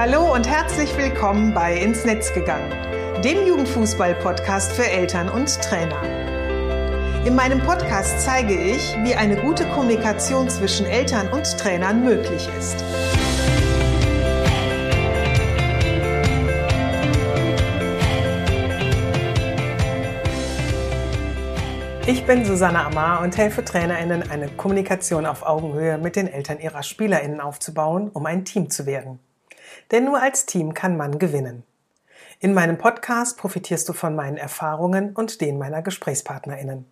Hallo und herzlich willkommen bei Ins Netz gegangen, dem Jugendfußball-Podcast für Eltern und Trainer. In meinem Podcast zeige ich, wie eine gute Kommunikation zwischen Eltern und Trainern möglich ist. Ich bin Susanne Amar und helfe TrainerInnen, eine Kommunikation auf Augenhöhe mit den Eltern ihrer SpielerInnen aufzubauen, um ein Team zu werden. Denn nur als Team kann man gewinnen. In meinem Podcast profitierst du von meinen Erfahrungen und denen meiner GesprächspartnerInnen.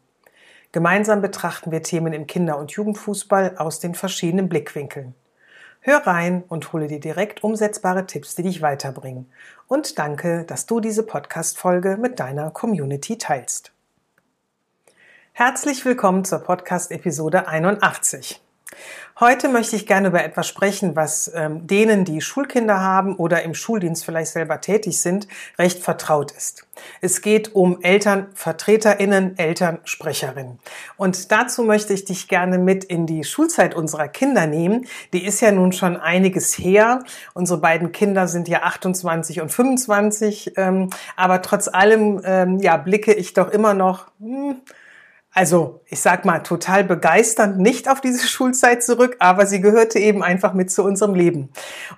Gemeinsam betrachten wir Themen im Kinder- und Jugendfußball aus den verschiedenen Blickwinkeln. Hör rein und hole dir direkt umsetzbare Tipps, die dich weiterbringen. Und danke, dass du diese Podcast-Folge mit deiner Community teilst. Herzlich willkommen zur Podcast-Episode 81. Heute möchte ich gerne über etwas sprechen, was ähm, denen, die Schulkinder haben oder im Schuldienst vielleicht selber tätig sind, recht vertraut ist. Es geht um Elternvertreterinnen, Elternsprecherinnen. Und dazu möchte ich dich gerne mit in die Schulzeit unserer Kinder nehmen. Die ist ja nun schon einiges her. Unsere beiden Kinder sind ja 28 und 25. Ähm, aber trotz allem ähm, ja, blicke ich doch immer noch. Hm, also ich sag mal, total begeisternd nicht auf diese Schulzeit zurück, aber sie gehörte eben einfach mit zu unserem Leben.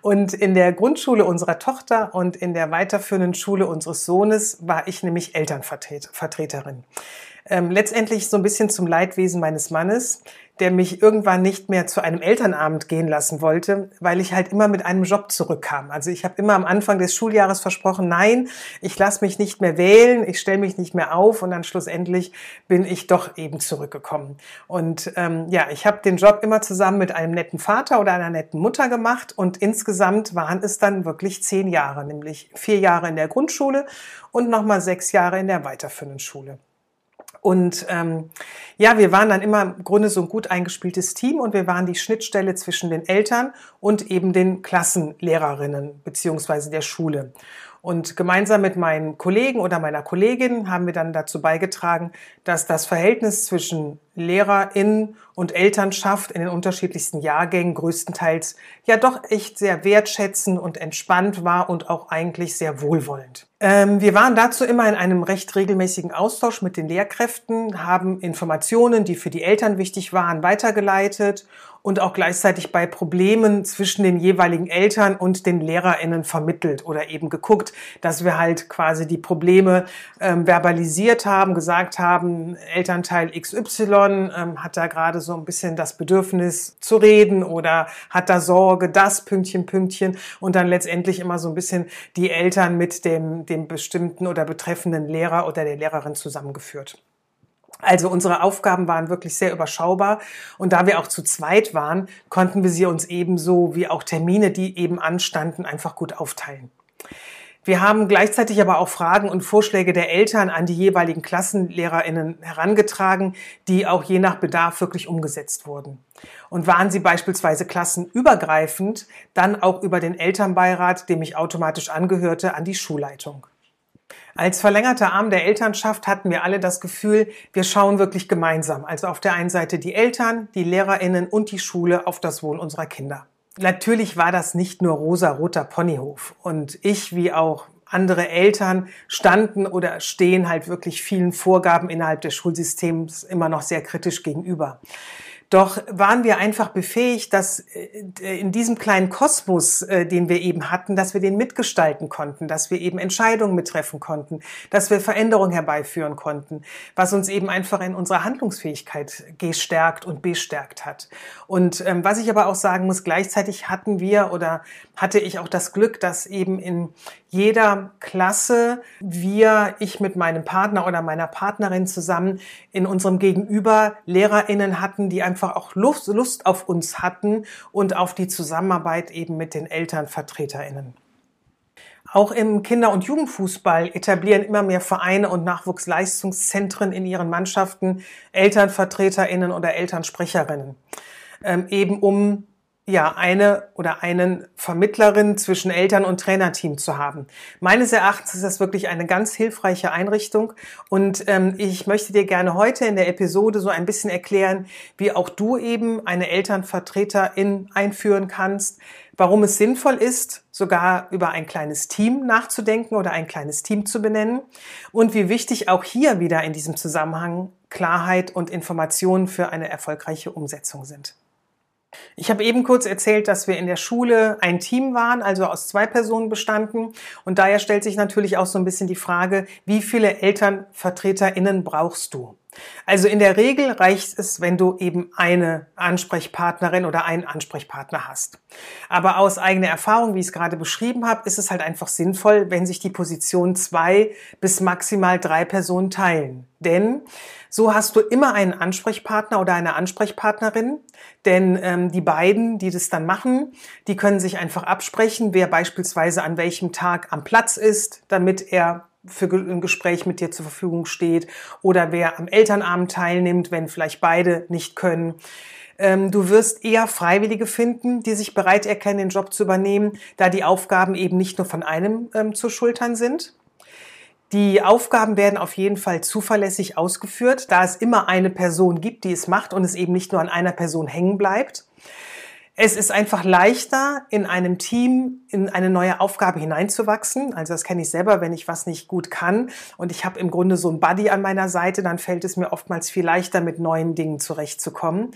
Und in der Grundschule unserer Tochter und in der weiterführenden Schule unseres Sohnes war ich nämlich Elternvertreterin. Ähm, letztendlich so ein bisschen zum Leidwesen meines Mannes, der mich irgendwann nicht mehr zu einem Elternabend gehen lassen wollte, weil ich halt immer mit einem Job zurückkam. Also ich habe immer am Anfang des Schuljahres versprochen, nein, ich lasse mich nicht mehr wählen, ich stelle mich nicht mehr auf und dann schlussendlich bin ich doch eben zurückgekommen. Und ähm, ja, ich habe den Job immer zusammen mit einem netten Vater oder einer netten Mutter gemacht und insgesamt waren es dann wirklich zehn Jahre, nämlich vier Jahre in der Grundschule und nochmal sechs Jahre in der weiterführenden Schule. Und ähm, ja, wir waren dann immer im Grunde so ein gut eingespieltes Team und wir waren die Schnittstelle zwischen den Eltern und eben den Klassenlehrerinnen beziehungsweise der Schule. Und gemeinsam mit meinen Kollegen oder meiner Kollegin haben wir dann dazu beigetragen, dass das Verhältnis zwischen LehrerInnen und Elternschaft in den unterschiedlichsten Jahrgängen größtenteils ja doch echt sehr wertschätzend und entspannt war und auch eigentlich sehr wohlwollend. Ähm, wir waren dazu immer in einem recht regelmäßigen Austausch mit den Lehrkräften, haben Informationen, die für die Eltern wichtig waren, weitergeleitet und auch gleichzeitig bei Problemen zwischen den jeweiligen Eltern und den LehrerInnen vermittelt oder eben geguckt, dass wir halt quasi die Probleme ähm, verbalisiert haben, gesagt haben, Elternteil XY ähm, hat da gerade so ein bisschen das Bedürfnis zu reden oder hat da Sorge, das Pünktchen, Pünktchen und dann letztendlich immer so ein bisschen die Eltern mit dem, dem bestimmten oder betreffenden Lehrer oder der Lehrerin zusammengeführt. Also unsere Aufgaben waren wirklich sehr überschaubar und da wir auch zu zweit waren, konnten wir sie uns ebenso wie auch Termine, die eben anstanden, einfach gut aufteilen. Wir haben gleichzeitig aber auch Fragen und Vorschläge der Eltern an die jeweiligen Klassenlehrerinnen herangetragen, die auch je nach Bedarf wirklich umgesetzt wurden. Und waren sie beispielsweise klassenübergreifend, dann auch über den Elternbeirat, dem ich automatisch angehörte, an die Schulleitung. Als verlängerter Arm der Elternschaft hatten wir alle das Gefühl, wir schauen wirklich gemeinsam. Also auf der einen Seite die Eltern, die Lehrerinnen und die Schule auf das Wohl unserer Kinder. Natürlich war das nicht nur rosa-roter Ponyhof. Und ich, wie auch andere Eltern, standen oder stehen halt wirklich vielen Vorgaben innerhalb des Schulsystems immer noch sehr kritisch gegenüber. Doch waren wir einfach befähigt, dass äh, in diesem kleinen Kosmos, äh, den wir eben hatten, dass wir den mitgestalten konnten, dass wir eben Entscheidungen mittreffen konnten, dass wir Veränderungen herbeiführen konnten, was uns eben einfach in unserer Handlungsfähigkeit gestärkt und bestärkt hat. Und ähm, was ich aber auch sagen muss, gleichzeitig hatten wir oder hatte ich auch das Glück, dass eben in jeder Klasse wir, ich mit meinem Partner oder meiner Partnerin zusammen in unserem Gegenüber LehrerInnen hatten, die einfach auch Lust, Lust auf uns hatten und auf die Zusammenarbeit eben mit den ElternvertreterInnen. Auch im Kinder- und Jugendfußball etablieren immer mehr Vereine und Nachwuchsleistungszentren in ihren Mannschaften Elternvertreterinnen oder Elternsprecherinnen, ähm, eben um ja, eine oder einen Vermittlerin zwischen Eltern und Trainerteam zu haben. Meines Erachtens ist das wirklich eine ganz hilfreiche Einrichtung und ähm, ich möchte dir gerne heute in der Episode so ein bisschen erklären, wie auch du eben eine Elternvertreterin einführen kannst, warum es sinnvoll ist, sogar über ein kleines Team nachzudenken oder ein kleines Team zu benennen und wie wichtig auch hier wieder in diesem Zusammenhang Klarheit und Informationen für eine erfolgreiche Umsetzung sind. Ich habe eben kurz erzählt, dass wir in der Schule ein Team waren, also aus zwei Personen bestanden. Und daher stellt sich natürlich auch so ein bisschen die Frage, wie viele ElternvertreterInnen brauchst du? Also in der Regel reicht es, wenn du eben eine Ansprechpartnerin oder einen Ansprechpartner hast. Aber aus eigener Erfahrung, wie ich es gerade beschrieben habe, ist es halt einfach sinnvoll, wenn sich die Position zwei bis maximal drei Personen teilen. Denn so hast du immer einen Ansprechpartner oder eine Ansprechpartnerin, denn ähm, die beiden, die das dann machen, die können sich einfach absprechen, wer beispielsweise an welchem Tag am Platz ist, damit er für ein Gespräch mit dir zur Verfügung steht oder wer am Elternabend teilnimmt, wenn vielleicht beide nicht können. Ähm, du wirst eher Freiwillige finden, die sich bereit erkennen, den Job zu übernehmen, da die Aufgaben eben nicht nur von einem ähm, zu schultern sind. Die Aufgaben werden auf jeden Fall zuverlässig ausgeführt, da es immer eine Person gibt, die es macht und es eben nicht nur an einer Person hängen bleibt. Es ist einfach leichter, in einem Team in eine neue Aufgabe hineinzuwachsen. Also das kenne ich selber, wenn ich was nicht gut kann und ich habe im Grunde so ein Buddy an meiner Seite, dann fällt es mir oftmals viel leichter, mit neuen Dingen zurechtzukommen.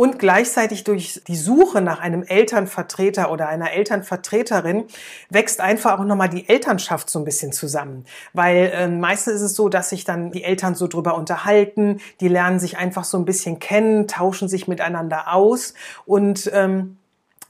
Und gleichzeitig durch die Suche nach einem Elternvertreter oder einer Elternvertreterin wächst einfach auch nochmal die Elternschaft so ein bisschen zusammen. Weil äh, meistens ist es so, dass sich dann die Eltern so drüber unterhalten, die lernen sich einfach so ein bisschen kennen, tauschen sich miteinander aus und ähm,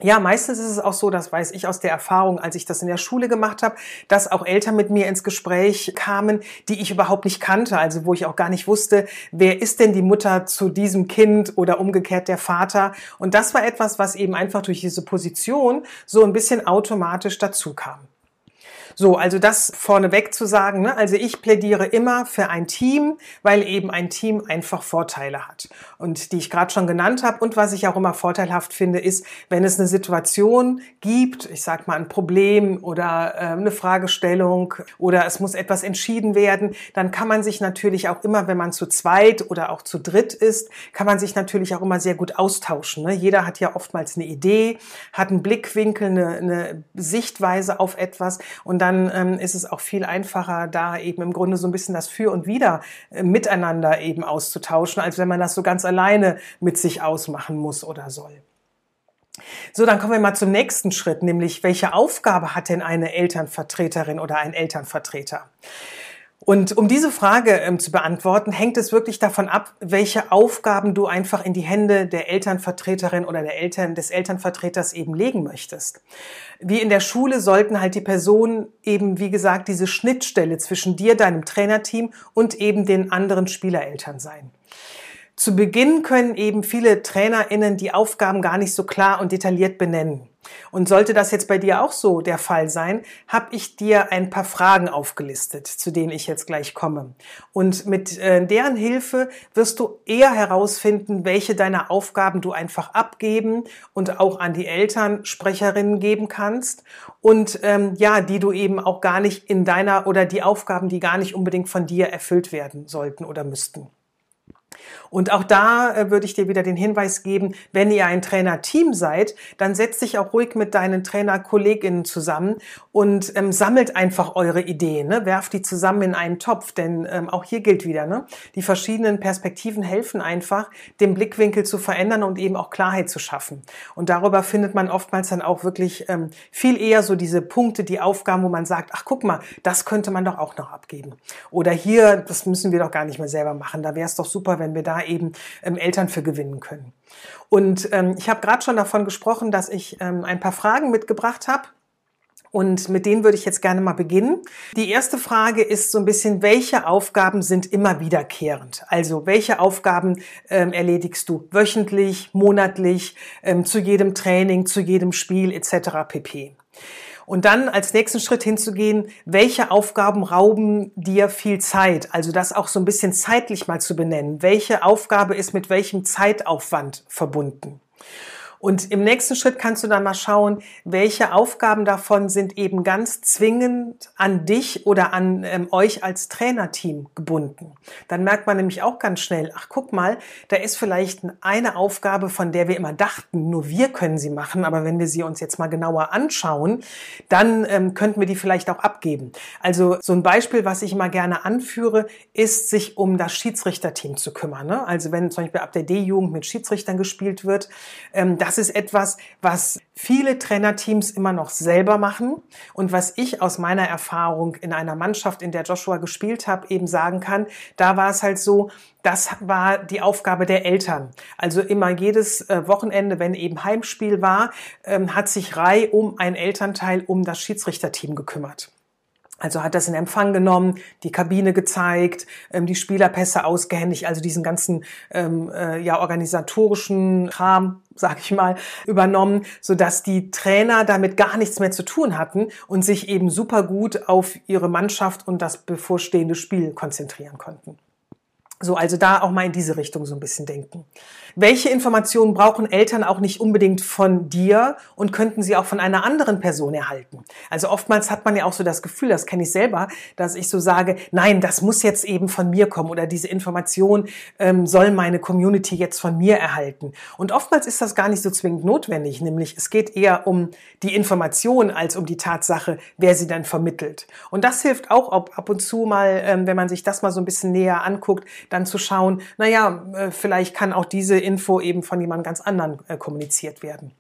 ja, meistens ist es auch so, das weiß ich aus der Erfahrung, als ich das in der Schule gemacht habe, dass auch Eltern mit mir ins Gespräch kamen, die ich überhaupt nicht kannte, also wo ich auch gar nicht wusste, wer ist denn die Mutter zu diesem Kind oder umgekehrt der Vater. Und das war etwas, was eben einfach durch diese Position so ein bisschen automatisch dazu kam. So, also das vorneweg zu sagen. Ne? Also ich plädiere immer für ein Team, weil eben ein Team einfach Vorteile hat. Und die ich gerade schon genannt habe. Und was ich auch immer vorteilhaft finde, ist, wenn es eine Situation gibt, ich sag mal ein Problem oder äh, eine Fragestellung oder es muss etwas entschieden werden, dann kann man sich natürlich auch immer, wenn man zu zweit oder auch zu dritt ist, kann man sich natürlich auch immer sehr gut austauschen. Ne? Jeder hat ja oftmals eine Idee, hat einen Blickwinkel, eine, eine Sichtweise auf etwas und dann dann ähm, ist es auch viel einfacher, da eben im Grunde so ein bisschen das Für und Wider äh, miteinander eben auszutauschen, als wenn man das so ganz alleine mit sich ausmachen muss oder soll. So, dann kommen wir mal zum nächsten Schritt, nämlich welche Aufgabe hat denn eine Elternvertreterin oder ein Elternvertreter? Und um diese Frage ähm, zu beantworten, hängt es wirklich davon ab, welche Aufgaben du einfach in die Hände der Elternvertreterin oder der Eltern, des Elternvertreters eben legen möchtest. Wie in der Schule sollten halt die Personen eben, wie gesagt, diese Schnittstelle zwischen dir, deinem Trainerteam und eben den anderen Spielereltern sein. Zu Beginn können eben viele TrainerInnen die Aufgaben gar nicht so klar und detailliert benennen. Und sollte das jetzt bei dir auch so der Fall sein, habe ich dir ein paar Fragen aufgelistet, zu denen ich jetzt gleich komme. Und mit äh, deren Hilfe wirst du eher herausfinden, welche deiner Aufgaben du einfach abgeben und auch an die Elternsprecherinnen geben kannst und ähm, ja, die du eben auch gar nicht in deiner oder die Aufgaben, die gar nicht unbedingt von dir erfüllt werden sollten oder müssten. Und auch da äh, würde ich dir wieder den Hinweis geben, wenn ihr ein Trainerteam seid, dann setzt dich auch ruhig mit deinen Trainerkolleginnen zusammen und ähm, sammelt einfach eure Ideen, ne? werft die zusammen in einen Topf, denn ähm, auch hier gilt wieder, ne? die verschiedenen Perspektiven helfen einfach, den Blickwinkel zu verändern und eben auch Klarheit zu schaffen. Und darüber findet man oftmals dann auch wirklich ähm, viel eher so diese Punkte, die Aufgaben, wo man sagt, ach guck mal, das könnte man doch auch noch abgeben. Oder hier, das müssen wir doch gar nicht mehr selber machen, da wäre es doch super, wenn wir da eben ähm, Eltern für gewinnen können. Und ähm, ich habe gerade schon davon gesprochen, dass ich ähm, ein paar Fragen mitgebracht habe. Und mit denen würde ich jetzt gerne mal beginnen. Die erste Frage ist so ein bisschen, welche Aufgaben sind immer wiederkehrend? Also welche Aufgaben ähm, erledigst du wöchentlich, monatlich, ähm, zu jedem Training, zu jedem Spiel etc. pp. Und dann als nächsten Schritt hinzugehen, welche Aufgaben rauben dir viel Zeit? Also das auch so ein bisschen zeitlich mal zu benennen. Welche Aufgabe ist mit welchem Zeitaufwand verbunden? Und im nächsten Schritt kannst du dann mal schauen, welche Aufgaben davon sind eben ganz zwingend an dich oder an ähm, euch als Trainerteam gebunden. Dann merkt man nämlich auch ganz schnell, ach guck mal, da ist vielleicht eine Aufgabe, von der wir immer dachten, nur wir können sie machen, aber wenn wir sie uns jetzt mal genauer anschauen, dann ähm, könnten wir die vielleicht auch abgeben. Also so ein Beispiel, was ich immer gerne anführe, ist, sich um das Schiedsrichterteam zu kümmern. Ne? Also wenn zum Beispiel ab der D-Jugend mit Schiedsrichtern gespielt wird, ähm, das ist etwas, was viele Trainerteams immer noch selber machen und was ich aus meiner Erfahrung in einer Mannschaft, in der Joshua gespielt habe, eben sagen kann, da war es halt so, das war die Aufgabe der Eltern. Also immer jedes äh, Wochenende, wenn eben Heimspiel war, ähm, hat sich Rai um ein Elternteil um das Schiedsrichterteam gekümmert. Also hat das in Empfang genommen, die Kabine gezeigt, ähm, die Spielerpässe ausgehändigt, also diesen ganzen ähm, äh, ja organisatorischen Kram, sag ich mal, übernommen, so dass die Trainer damit gar nichts mehr zu tun hatten und sich eben super gut auf ihre Mannschaft und das bevorstehende Spiel konzentrieren konnten. So, also da auch mal in diese Richtung so ein bisschen denken. Welche Informationen brauchen Eltern auch nicht unbedingt von dir und könnten sie auch von einer anderen Person erhalten? Also oftmals hat man ja auch so das Gefühl, das kenne ich selber, dass ich so sage, nein, das muss jetzt eben von mir kommen oder diese Information ähm, soll meine Community jetzt von mir erhalten. Und oftmals ist das gar nicht so zwingend notwendig, nämlich es geht eher um die Information als um die Tatsache, wer sie dann vermittelt. Und das hilft auch ab und zu mal, ähm, wenn man sich das mal so ein bisschen näher anguckt, dann zu schauen, naja, äh, vielleicht kann auch diese Info eben von jemand ganz anderen äh, kommuniziert werden.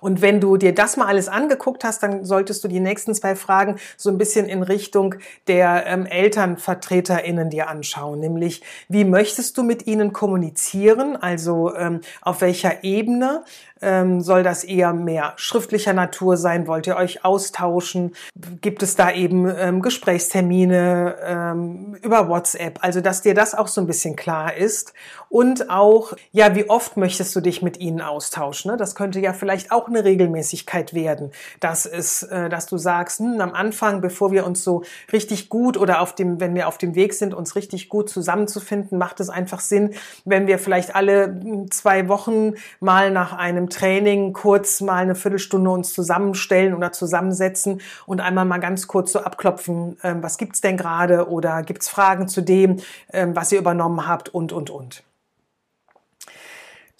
Und wenn du dir das mal alles angeguckt hast, dann solltest du die nächsten zwei Fragen so ein bisschen in Richtung der ähm, ElternvertreterInnen dir anschauen. Nämlich, wie möchtest du mit ihnen kommunizieren? Also ähm, auf welcher Ebene? Ähm, soll das eher mehr schriftlicher Natur sein? Wollt ihr euch austauschen? Gibt es da eben ähm, Gesprächstermine ähm, über WhatsApp? Also, dass dir das auch so ein bisschen klar ist. Und auch, ja, wie oft möchtest du dich mit ihnen austauschen? Ne? Das könnte ja vielleicht auch eine Regelmäßigkeit werden. Das ist, äh, dass du sagst, hm, am Anfang, bevor wir uns so richtig gut oder auf dem, wenn wir auf dem Weg sind, uns richtig gut zusammenzufinden, macht es einfach Sinn, wenn wir vielleicht alle hm, zwei Wochen mal nach einem Training kurz mal eine Viertelstunde uns zusammenstellen oder zusammensetzen und einmal mal ganz kurz so abklopfen, ähm, was gibt's denn gerade oder gibt's Fragen zu dem, ähm, was ihr übernommen habt und, und, und.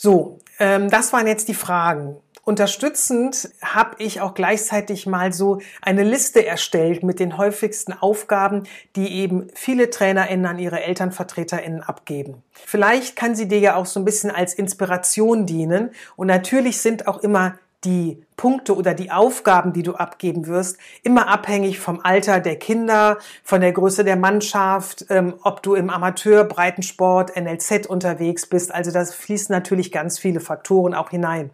So, ähm, das waren jetzt die Fragen. Unterstützend habe ich auch gleichzeitig mal so eine Liste erstellt mit den häufigsten Aufgaben, die eben viele TrainerInnen an ihre ElternvertreterInnen abgeben. Vielleicht kann sie dir ja auch so ein bisschen als Inspiration dienen. Und natürlich sind auch immer die Punkte oder die Aufgaben, die du abgeben wirst, immer abhängig vom Alter der Kinder, von der Größe der Mannschaft, ähm, ob du im Amateur, Breitensport, NLZ unterwegs bist. Also das fließen natürlich ganz viele Faktoren auch hinein.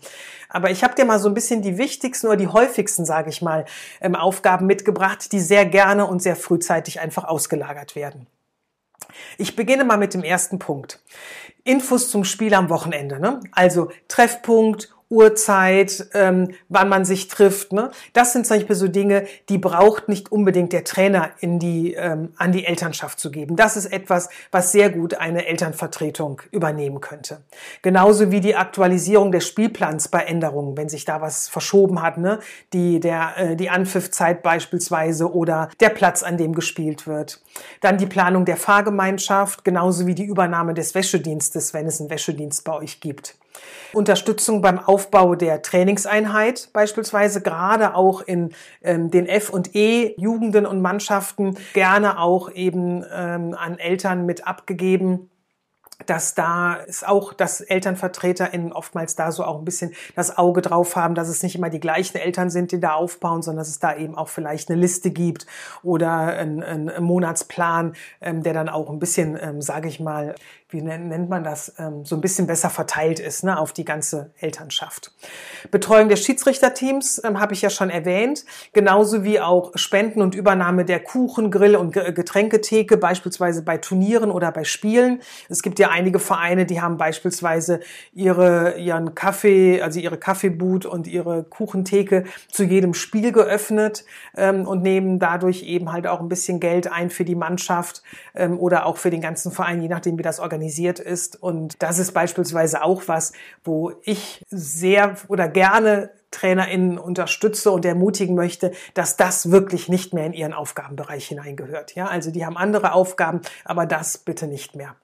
Aber ich habe dir mal so ein bisschen die wichtigsten oder die häufigsten, sage ich mal, ähm, Aufgaben mitgebracht, die sehr gerne und sehr frühzeitig einfach ausgelagert werden. Ich beginne mal mit dem ersten Punkt. Infos zum Spiel am Wochenende. Ne? Also Treffpunkt, Uhrzeit, ähm, wann man sich trifft. Ne? Das sind zum Beispiel so Dinge, die braucht nicht unbedingt der Trainer in die, ähm, an die Elternschaft zu geben. Das ist etwas, was sehr gut eine Elternvertretung übernehmen könnte. Genauso wie die Aktualisierung des Spielplans bei Änderungen, wenn sich da was verschoben hat, ne? die, der, äh, die Anpfiffzeit beispielsweise oder der Platz, an dem gespielt wird. Dann die Planung der Fahrgemeinschaft, genauso wie die Übernahme des Wäschedienstes, wenn es einen Wäschedienst bei euch gibt. Unterstützung beim Aufbau der Trainingseinheit beispielsweise, gerade auch in ähm, den F- und E-Jugenden und Mannschaften, gerne auch eben ähm, an Eltern mit abgegeben dass da ist auch, dass ElternvertreterInnen oftmals da so auch ein bisschen das Auge drauf haben, dass es nicht immer die gleichen Eltern sind, die da aufbauen, sondern dass es da eben auch vielleicht eine Liste gibt oder ein, ein Monatsplan, ähm, der dann auch ein bisschen, ähm, sage ich mal, wie nennt man das, ähm, so ein bisschen besser verteilt ist ne, auf die ganze Elternschaft. Betreuung des Schiedsrichterteams ähm, habe ich ja schon erwähnt, genauso wie auch Spenden und Übernahme der Kuchen, Grill und Getränketheke, beispielsweise bei Turnieren oder bei Spielen. Es gibt ja einige Vereine, die haben beispielsweise ihre, ihren Kaffee, also ihre Kaffeeboot und ihre Kuchentheke zu jedem Spiel geöffnet ähm, und nehmen dadurch eben halt auch ein bisschen Geld ein für die Mannschaft ähm, oder auch für den ganzen Verein, je nachdem wie das organisiert organisiert ist. Und das ist beispielsweise auch was, wo ich sehr oder gerne TrainerInnen unterstütze und ermutigen möchte, dass das wirklich nicht mehr in ihren Aufgabenbereich hineingehört. Ja, also die haben andere Aufgaben, aber das bitte nicht mehr.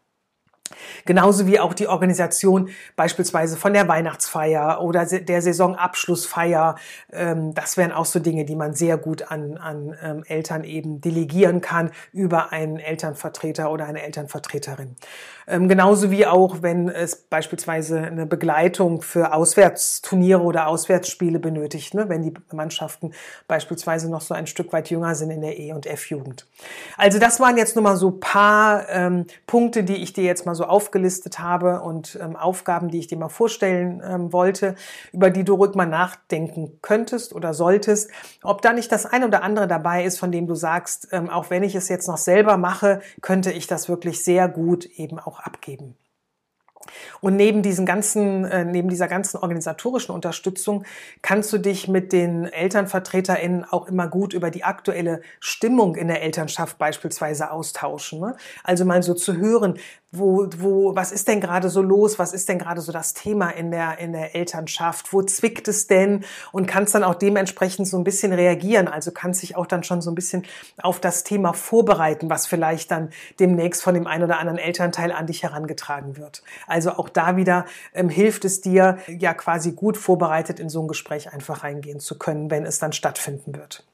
Genauso wie auch die Organisation beispielsweise von der Weihnachtsfeier oder der Saisonabschlussfeier. Ähm, das wären auch so Dinge, die man sehr gut an, an ähm, Eltern eben delegieren kann über einen Elternvertreter oder eine Elternvertreterin. Ähm, genauso wie auch, wenn es beispielsweise eine Begleitung für Auswärtsturniere oder Auswärtsspiele benötigt, ne? wenn die Mannschaften beispielsweise noch so ein Stück weit jünger sind in der E- und F-Jugend. Also das waren jetzt nur mal so paar Punkte, die ich dir jetzt mal so aufgelistet habe und ähm, Aufgaben, die ich dir mal vorstellen ähm, wollte, über die du ruhig mal nachdenken könntest oder solltest. Ob da nicht das eine oder andere dabei ist, von dem du sagst, ähm, auch wenn ich es jetzt noch selber mache, könnte ich das wirklich sehr gut eben auch abgeben. Und neben diesen ganzen, äh, neben dieser ganzen organisatorischen Unterstützung kannst du dich mit den ElternvertreterInnen auch immer gut über die aktuelle Stimmung in der Elternschaft beispielsweise austauschen. Ne? Also mal so zu hören, wo, wo, was ist denn gerade so los? Was ist denn gerade so das Thema in der, in der Elternschaft? Wo zwickt es denn? Und kannst dann auch dementsprechend so ein bisschen reagieren. Also kannst dich auch dann schon so ein bisschen auf das Thema vorbereiten, was vielleicht dann demnächst von dem einen oder anderen Elternteil an dich herangetragen wird. Also auch da wieder ähm, hilft es dir, ja quasi gut vorbereitet in so ein Gespräch einfach reingehen zu können, wenn es dann stattfinden wird.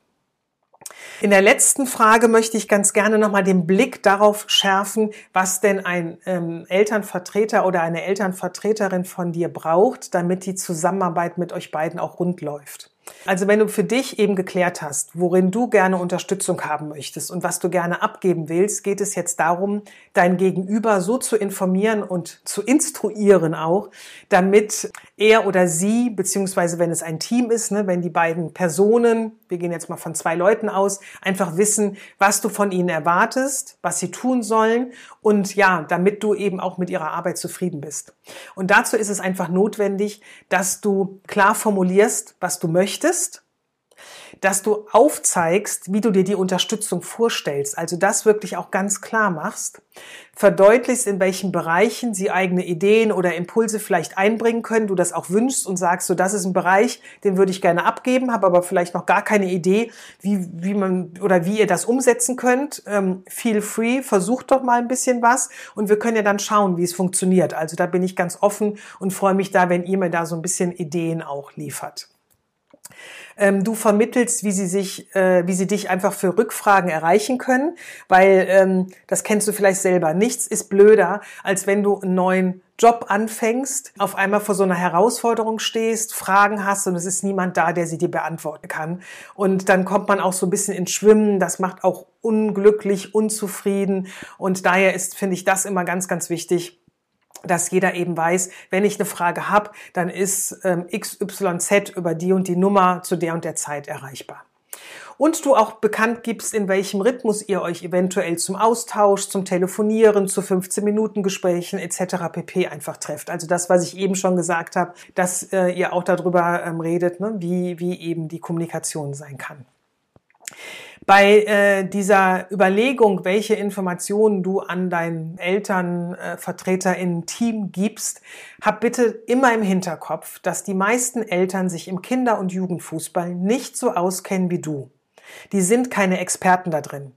In der letzten Frage möchte ich ganz gerne nochmal den Blick darauf schärfen, was denn ein ähm, Elternvertreter oder eine Elternvertreterin von dir braucht, damit die Zusammenarbeit mit euch beiden auch rund läuft. Also wenn du für dich eben geklärt hast, worin du gerne Unterstützung haben möchtest und was du gerne abgeben willst, geht es jetzt darum, dein Gegenüber so zu informieren und zu instruieren auch, damit er oder sie, beziehungsweise wenn es ein Team ist, ne, wenn die beiden Personen, wir gehen jetzt mal von zwei Leuten aus, einfach wissen, was du von ihnen erwartest, was sie tun sollen und ja, damit du eben auch mit ihrer Arbeit zufrieden bist. Und dazu ist es einfach notwendig, dass du klar formulierst, was du möchtest, dass du aufzeigst, wie du dir die Unterstützung vorstellst, also das wirklich auch ganz klar machst, verdeutlichst, in welchen Bereichen sie eigene Ideen oder Impulse vielleicht einbringen können, du das auch wünschst und sagst, so das ist ein Bereich, den würde ich gerne abgeben, habe aber vielleicht noch gar keine Idee, wie, wie man oder wie ihr das umsetzen könnt. Ähm, feel free, versucht doch mal ein bisschen was und wir können ja dann schauen, wie es funktioniert. Also da bin ich ganz offen und freue mich da, wenn ihr mir da so ein bisschen Ideen auch liefert ähm, du vermittelst, wie sie sich, äh, wie sie dich einfach für Rückfragen erreichen können, weil ähm, das kennst du vielleicht selber. Nichts ist blöder, als wenn du einen neuen Job anfängst, auf einmal vor so einer Herausforderung stehst, Fragen hast und es ist niemand da, der sie dir beantworten kann. Und dann kommt man auch so ein bisschen ins Schwimmen. Das macht auch unglücklich, unzufrieden. Und daher ist, finde ich, das immer ganz, ganz wichtig, dass jeder eben weiß, wenn ich eine Frage habe, dann ist ähm, XYZ über die und die Nummer zu der und der Zeit erreichbar. Und du auch bekannt gibst, in welchem Rhythmus ihr euch eventuell zum Austausch, zum Telefonieren, zu 15-Minuten-Gesprächen etc. pp. einfach trefft. Also das, was ich eben schon gesagt habe, dass äh, ihr auch darüber ähm, redet, ne, wie, wie eben die Kommunikation sein kann. Bei äh, dieser Überlegung, welche Informationen du an deinen Elternvertreter äh, in Team gibst, hab bitte immer im Hinterkopf, dass die meisten Eltern sich im Kinder- und Jugendfußball nicht so auskennen wie du. Die sind keine Experten da drin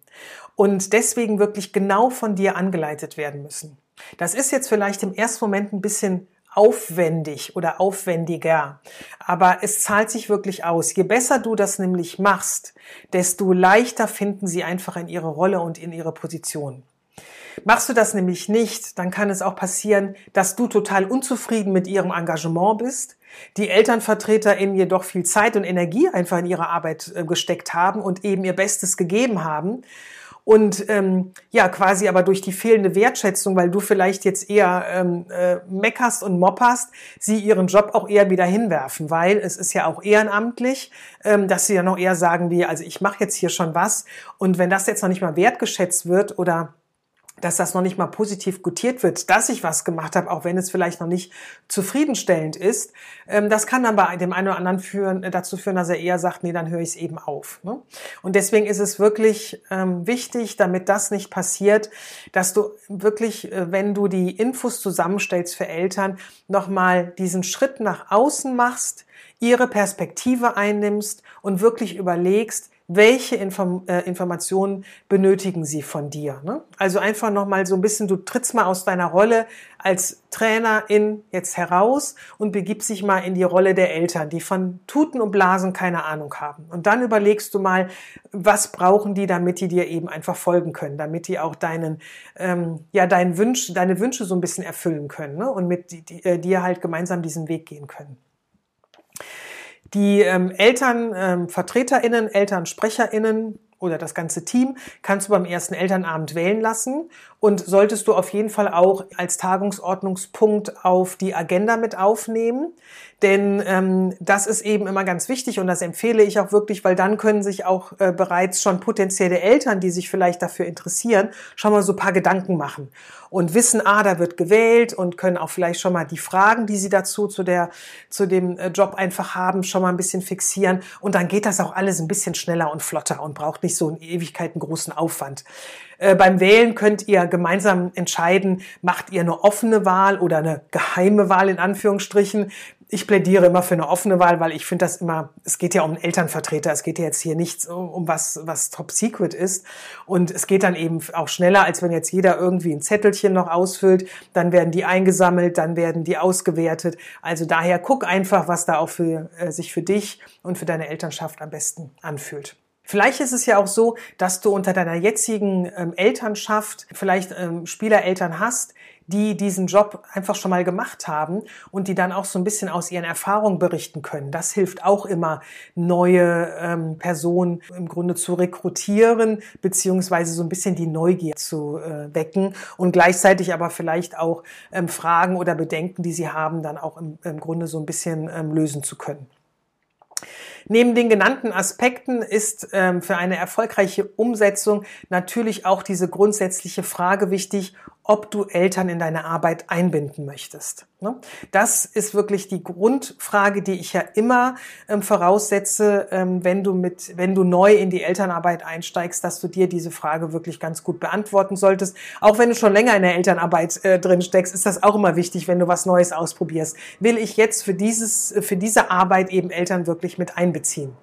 und deswegen wirklich genau von dir angeleitet werden müssen. Das ist jetzt vielleicht im ersten Moment ein bisschen aufwendig oder aufwendiger. Aber es zahlt sich wirklich aus. Je besser du das nämlich machst, desto leichter finden sie einfach in ihre Rolle und in ihre Position. Machst du das nämlich nicht, dann kann es auch passieren, dass du total unzufrieden mit ihrem Engagement bist, die Elternvertreter in jedoch viel Zeit und Energie einfach in ihre Arbeit äh, gesteckt haben und eben ihr Bestes gegeben haben und ähm, ja quasi aber durch die fehlende Wertschätzung, weil du vielleicht jetzt eher ähm, äh, meckerst und mopperst, sie ihren Job auch eher wieder hinwerfen, weil es ist ja auch ehrenamtlich, ähm, dass sie ja noch eher sagen wie, also ich mache jetzt hier schon was. Und wenn das jetzt noch nicht mal wertgeschätzt wird oder dass das noch nicht mal positiv gutiert wird, dass ich was gemacht habe, auch wenn es vielleicht noch nicht zufriedenstellend ist, ähm, das kann dann bei dem einen oder anderen führen, äh, dazu führen, dass er eher sagt, nee, dann höre ich es eben auf. Ne? Und deswegen ist es wirklich ähm, wichtig, damit das nicht passiert, dass du wirklich, äh, wenn du die Infos zusammenstellst für Eltern, nochmal diesen Schritt nach außen machst, ihre Perspektive einnimmst und wirklich überlegst, welche Inform äh, Informationen benötigen sie von dir. Ne? Also einfach nochmal so ein bisschen, du trittst mal aus deiner Rolle als Trainerin jetzt heraus und begibst dich mal in die Rolle der Eltern, die von Tuten und Blasen keine Ahnung haben. Und dann überlegst du mal, was brauchen die, damit die dir eben einfach folgen können, damit die auch deinen, ähm, ja, deinen Wünsch, deine Wünsche so ein bisschen erfüllen können ne? und mit äh, dir halt gemeinsam diesen Weg gehen können. Die ähm, Elternvertreterinnen, ähm, Elternsprecherinnen oder das ganze Team kannst du beim ersten Elternabend wählen lassen und solltest du auf jeden Fall auch als Tagungsordnungspunkt auf die Agenda mit aufnehmen. Denn ähm, das ist eben immer ganz wichtig und das empfehle ich auch wirklich, weil dann können sich auch äh, bereits schon potenzielle Eltern, die sich vielleicht dafür interessieren, schon mal so paar Gedanken machen und wissen, ah, da wird gewählt und können auch vielleicht schon mal die Fragen, die sie dazu zu der zu dem äh, Job einfach haben, schon mal ein bisschen fixieren und dann geht das auch alles ein bisschen schneller und flotter und braucht nicht so in Ewigkeiten großen Aufwand. Äh, beim Wählen könnt ihr gemeinsam entscheiden, macht ihr eine offene Wahl oder eine geheime Wahl in Anführungsstrichen. Ich plädiere immer für eine offene Wahl, weil ich finde das immer, es geht ja um Elternvertreter, es geht ja jetzt hier nichts um, um was, was top secret ist. Und es geht dann eben auch schneller, als wenn jetzt jeder irgendwie ein Zettelchen noch ausfüllt. Dann werden die eingesammelt, dann werden die ausgewertet. Also daher guck einfach, was da auch für, äh, sich für dich und für deine Elternschaft am besten anfühlt. Vielleicht ist es ja auch so, dass du unter deiner jetzigen ähm, Elternschaft vielleicht ähm, Spielereltern hast, die diesen Job einfach schon mal gemacht haben und die dann auch so ein bisschen aus ihren Erfahrungen berichten können. Das hilft auch immer, neue ähm, Personen im Grunde zu rekrutieren, beziehungsweise so ein bisschen die Neugier zu äh, wecken und gleichzeitig aber vielleicht auch ähm, Fragen oder Bedenken, die sie haben, dann auch im, im Grunde so ein bisschen ähm, lösen zu können. Neben den genannten Aspekten ist ähm, für eine erfolgreiche Umsetzung natürlich auch diese grundsätzliche Frage wichtig, ob du Eltern in deine Arbeit einbinden möchtest. Ne? Das ist wirklich die Grundfrage, die ich ja immer ähm, voraussetze, ähm, wenn du mit, wenn du neu in die Elternarbeit einsteigst, dass du dir diese Frage wirklich ganz gut beantworten solltest. Auch wenn du schon länger in der Elternarbeit äh, drin steckst, ist das auch immer wichtig, wenn du was Neues ausprobierst. Will ich jetzt für dieses, für diese Arbeit eben Eltern wirklich mit einbeziehen?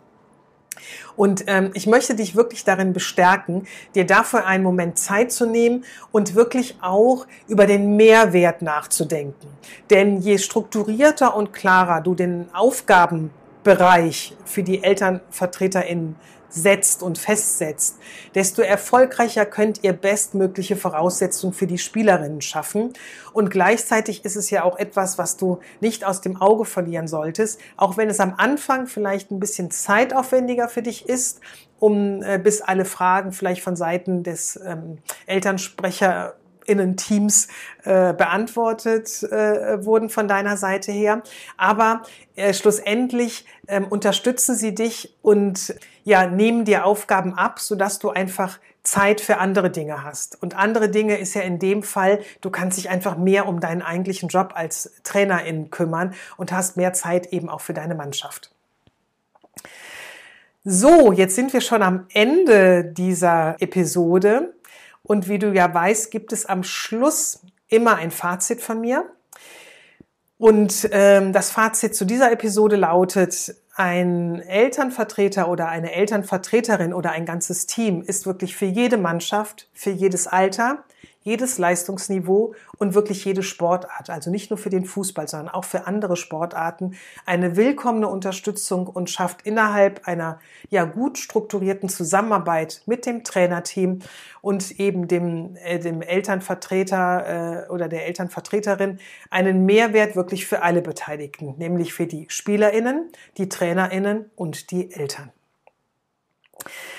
Und ähm, ich möchte dich wirklich darin bestärken, dir dafür einen Moment Zeit zu nehmen und wirklich auch über den Mehrwert nachzudenken. Denn je strukturierter und klarer du den Aufgabenbereich für die ElternvertreterInnen setzt und festsetzt, desto erfolgreicher könnt ihr bestmögliche Voraussetzungen für die Spielerinnen schaffen. Und gleichzeitig ist es ja auch etwas, was du nicht aus dem Auge verlieren solltest, auch wenn es am Anfang vielleicht ein bisschen zeitaufwendiger für dich ist, um äh, bis alle Fragen vielleicht von Seiten des ähm, Elternsprecher Teams äh, beantwortet äh, wurden von deiner Seite her. Aber äh, schlussendlich äh, unterstützen sie dich und ja, nehmen dir Aufgaben ab, sodass du einfach Zeit für andere Dinge hast. Und andere Dinge ist ja in dem Fall, du kannst dich einfach mehr um deinen eigentlichen Job als Trainerin kümmern und hast mehr Zeit eben auch für deine Mannschaft. So, jetzt sind wir schon am Ende dieser Episode. Und wie du ja weißt, gibt es am Schluss immer ein Fazit von mir. Und ähm, das Fazit zu dieser Episode lautet, ein Elternvertreter oder eine Elternvertreterin oder ein ganzes Team ist wirklich für jede Mannschaft, für jedes Alter, jedes Leistungsniveau und wirklich jede Sportart, also nicht nur für den Fußball, sondern auch für andere Sportarten, eine willkommene Unterstützung und schafft innerhalb einer ja gut strukturierten Zusammenarbeit mit dem Trainerteam und eben dem, äh, dem Elternvertreter äh, oder der Elternvertreterin einen Mehrwert wirklich für alle Beteiligten, nämlich für die SpielerInnen, die TrainerInnen und die Eltern.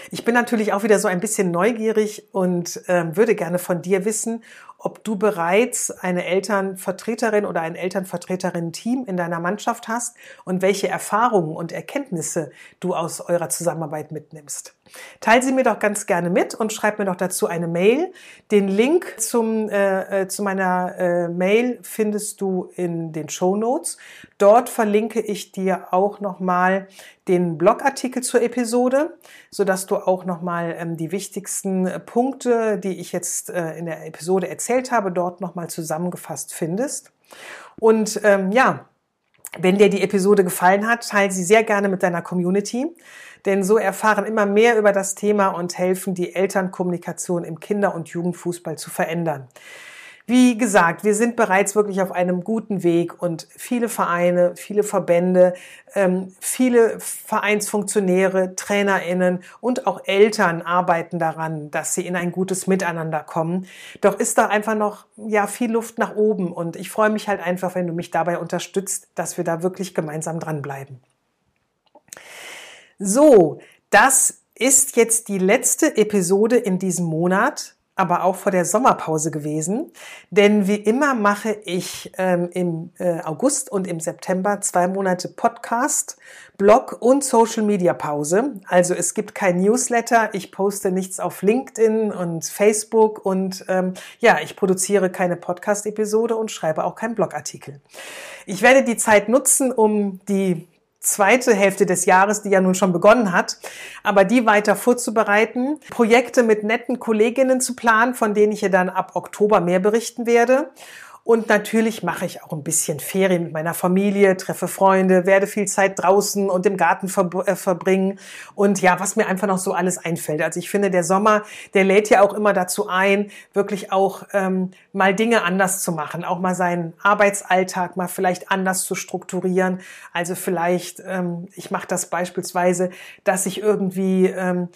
Ich bin natürlich auch wieder so ein bisschen neugierig und äh, würde gerne von dir wissen, ob du bereits eine Elternvertreterin oder ein Elternvertreterin-Team in deiner Mannschaft hast und welche Erfahrungen und Erkenntnisse du aus eurer Zusammenarbeit mitnimmst. Teil sie mir doch ganz gerne mit und schreib mir doch dazu eine Mail. Den Link zum, äh, äh, zu meiner äh, Mail findest du in den Show Notes. Dort verlinke ich dir auch nochmal den Blogartikel zur Episode, sodass du auch nochmal ähm, die wichtigsten Punkte, die ich jetzt äh, in der Episode erzählt habe, dort nochmal zusammengefasst findest. Und ähm, ja, wenn dir die Episode gefallen hat, teile sie sehr gerne mit deiner Community denn so erfahren immer mehr über das Thema und helfen, die Elternkommunikation im Kinder- und Jugendfußball zu verändern. Wie gesagt, wir sind bereits wirklich auf einem guten Weg und viele Vereine, viele Verbände, ähm, viele Vereinsfunktionäre, Trainerinnen und auch Eltern arbeiten daran, dass sie in ein gutes Miteinander kommen. Doch ist da einfach noch ja viel Luft nach oben und ich freue mich halt einfach, wenn du mich dabei unterstützt, dass wir da wirklich gemeinsam dranbleiben. So, das ist jetzt die letzte Episode in diesem Monat, aber auch vor der Sommerpause gewesen. Denn wie immer mache ich ähm, im äh, August und im September zwei Monate Podcast, Blog und Social Media Pause. Also es gibt kein Newsletter, ich poste nichts auf LinkedIn und Facebook und ähm, ja, ich produziere keine Podcast-Episode und schreibe auch keinen Blogartikel. Ich werde die Zeit nutzen, um die zweite Hälfte des Jahres, die ja nun schon begonnen hat, aber die weiter vorzubereiten, Projekte mit netten Kolleginnen zu planen, von denen ich ja dann ab Oktober mehr berichten werde und natürlich mache ich auch ein bisschen Ferien mit meiner Familie, treffe Freunde, werde viel Zeit draußen und im Garten ver äh, verbringen. Und ja, was mir einfach noch so alles einfällt. Also ich finde, der Sommer, der lädt ja auch immer dazu ein, wirklich auch ähm, mal Dinge anders zu machen, auch mal seinen Arbeitsalltag mal vielleicht anders zu strukturieren. Also vielleicht, ähm, ich mache das beispielsweise, dass ich irgendwie ähm,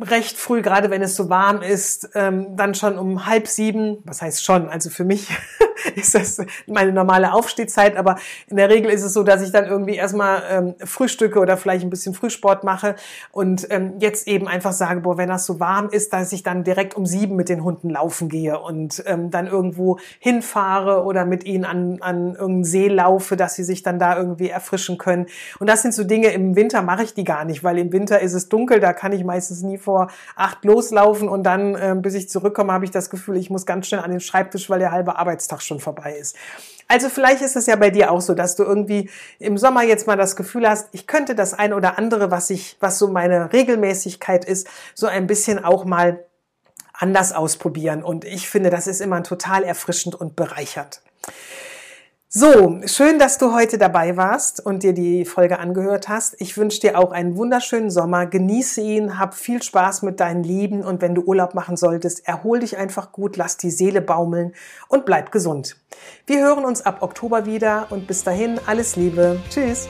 recht früh, gerade wenn es so warm ist, ähm, dann schon um halb sieben, was heißt schon, also für mich ist das meine normale Aufstehzeit, aber in der Regel ist es so, dass ich dann irgendwie erstmal ähm, frühstücke oder vielleicht ein bisschen Frühsport mache. Und ähm, jetzt eben einfach sage, boah, wenn das so warm ist, dass ich dann direkt um sieben mit den Hunden laufen gehe und ähm, dann irgendwo hinfahre oder mit ihnen an, an irgendeinen See laufe, dass sie sich dann da irgendwie erfrischen können. Und das sind so Dinge, im Winter mache ich die gar nicht, weil im Winter ist es dunkel, da kann ich meistens nie vor acht loslaufen und dann, äh, bis ich zurückkomme, habe ich das Gefühl, ich muss ganz schnell an den Schreibtisch, weil der halbe Arbeitstag schon vorbei ist. Also vielleicht ist es ja bei dir auch so, dass du irgendwie im Sommer jetzt mal das Gefühl hast, ich könnte das ein oder andere, was ich, was so meine Regelmäßigkeit ist, so ein bisschen auch mal anders ausprobieren. Und ich finde, das ist immer total erfrischend und bereichernd. So, schön, dass du heute dabei warst und dir die Folge angehört hast. Ich wünsche dir auch einen wunderschönen Sommer. Genieße ihn, hab viel Spaß mit deinen Lieben und wenn du Urlaub machen solltest, erhol dich einfach gut, lass die Seele baumeln und bleib gesund. Wir hören uns ab Oktober wieder und bis dahin alles Liebe. Tschüss.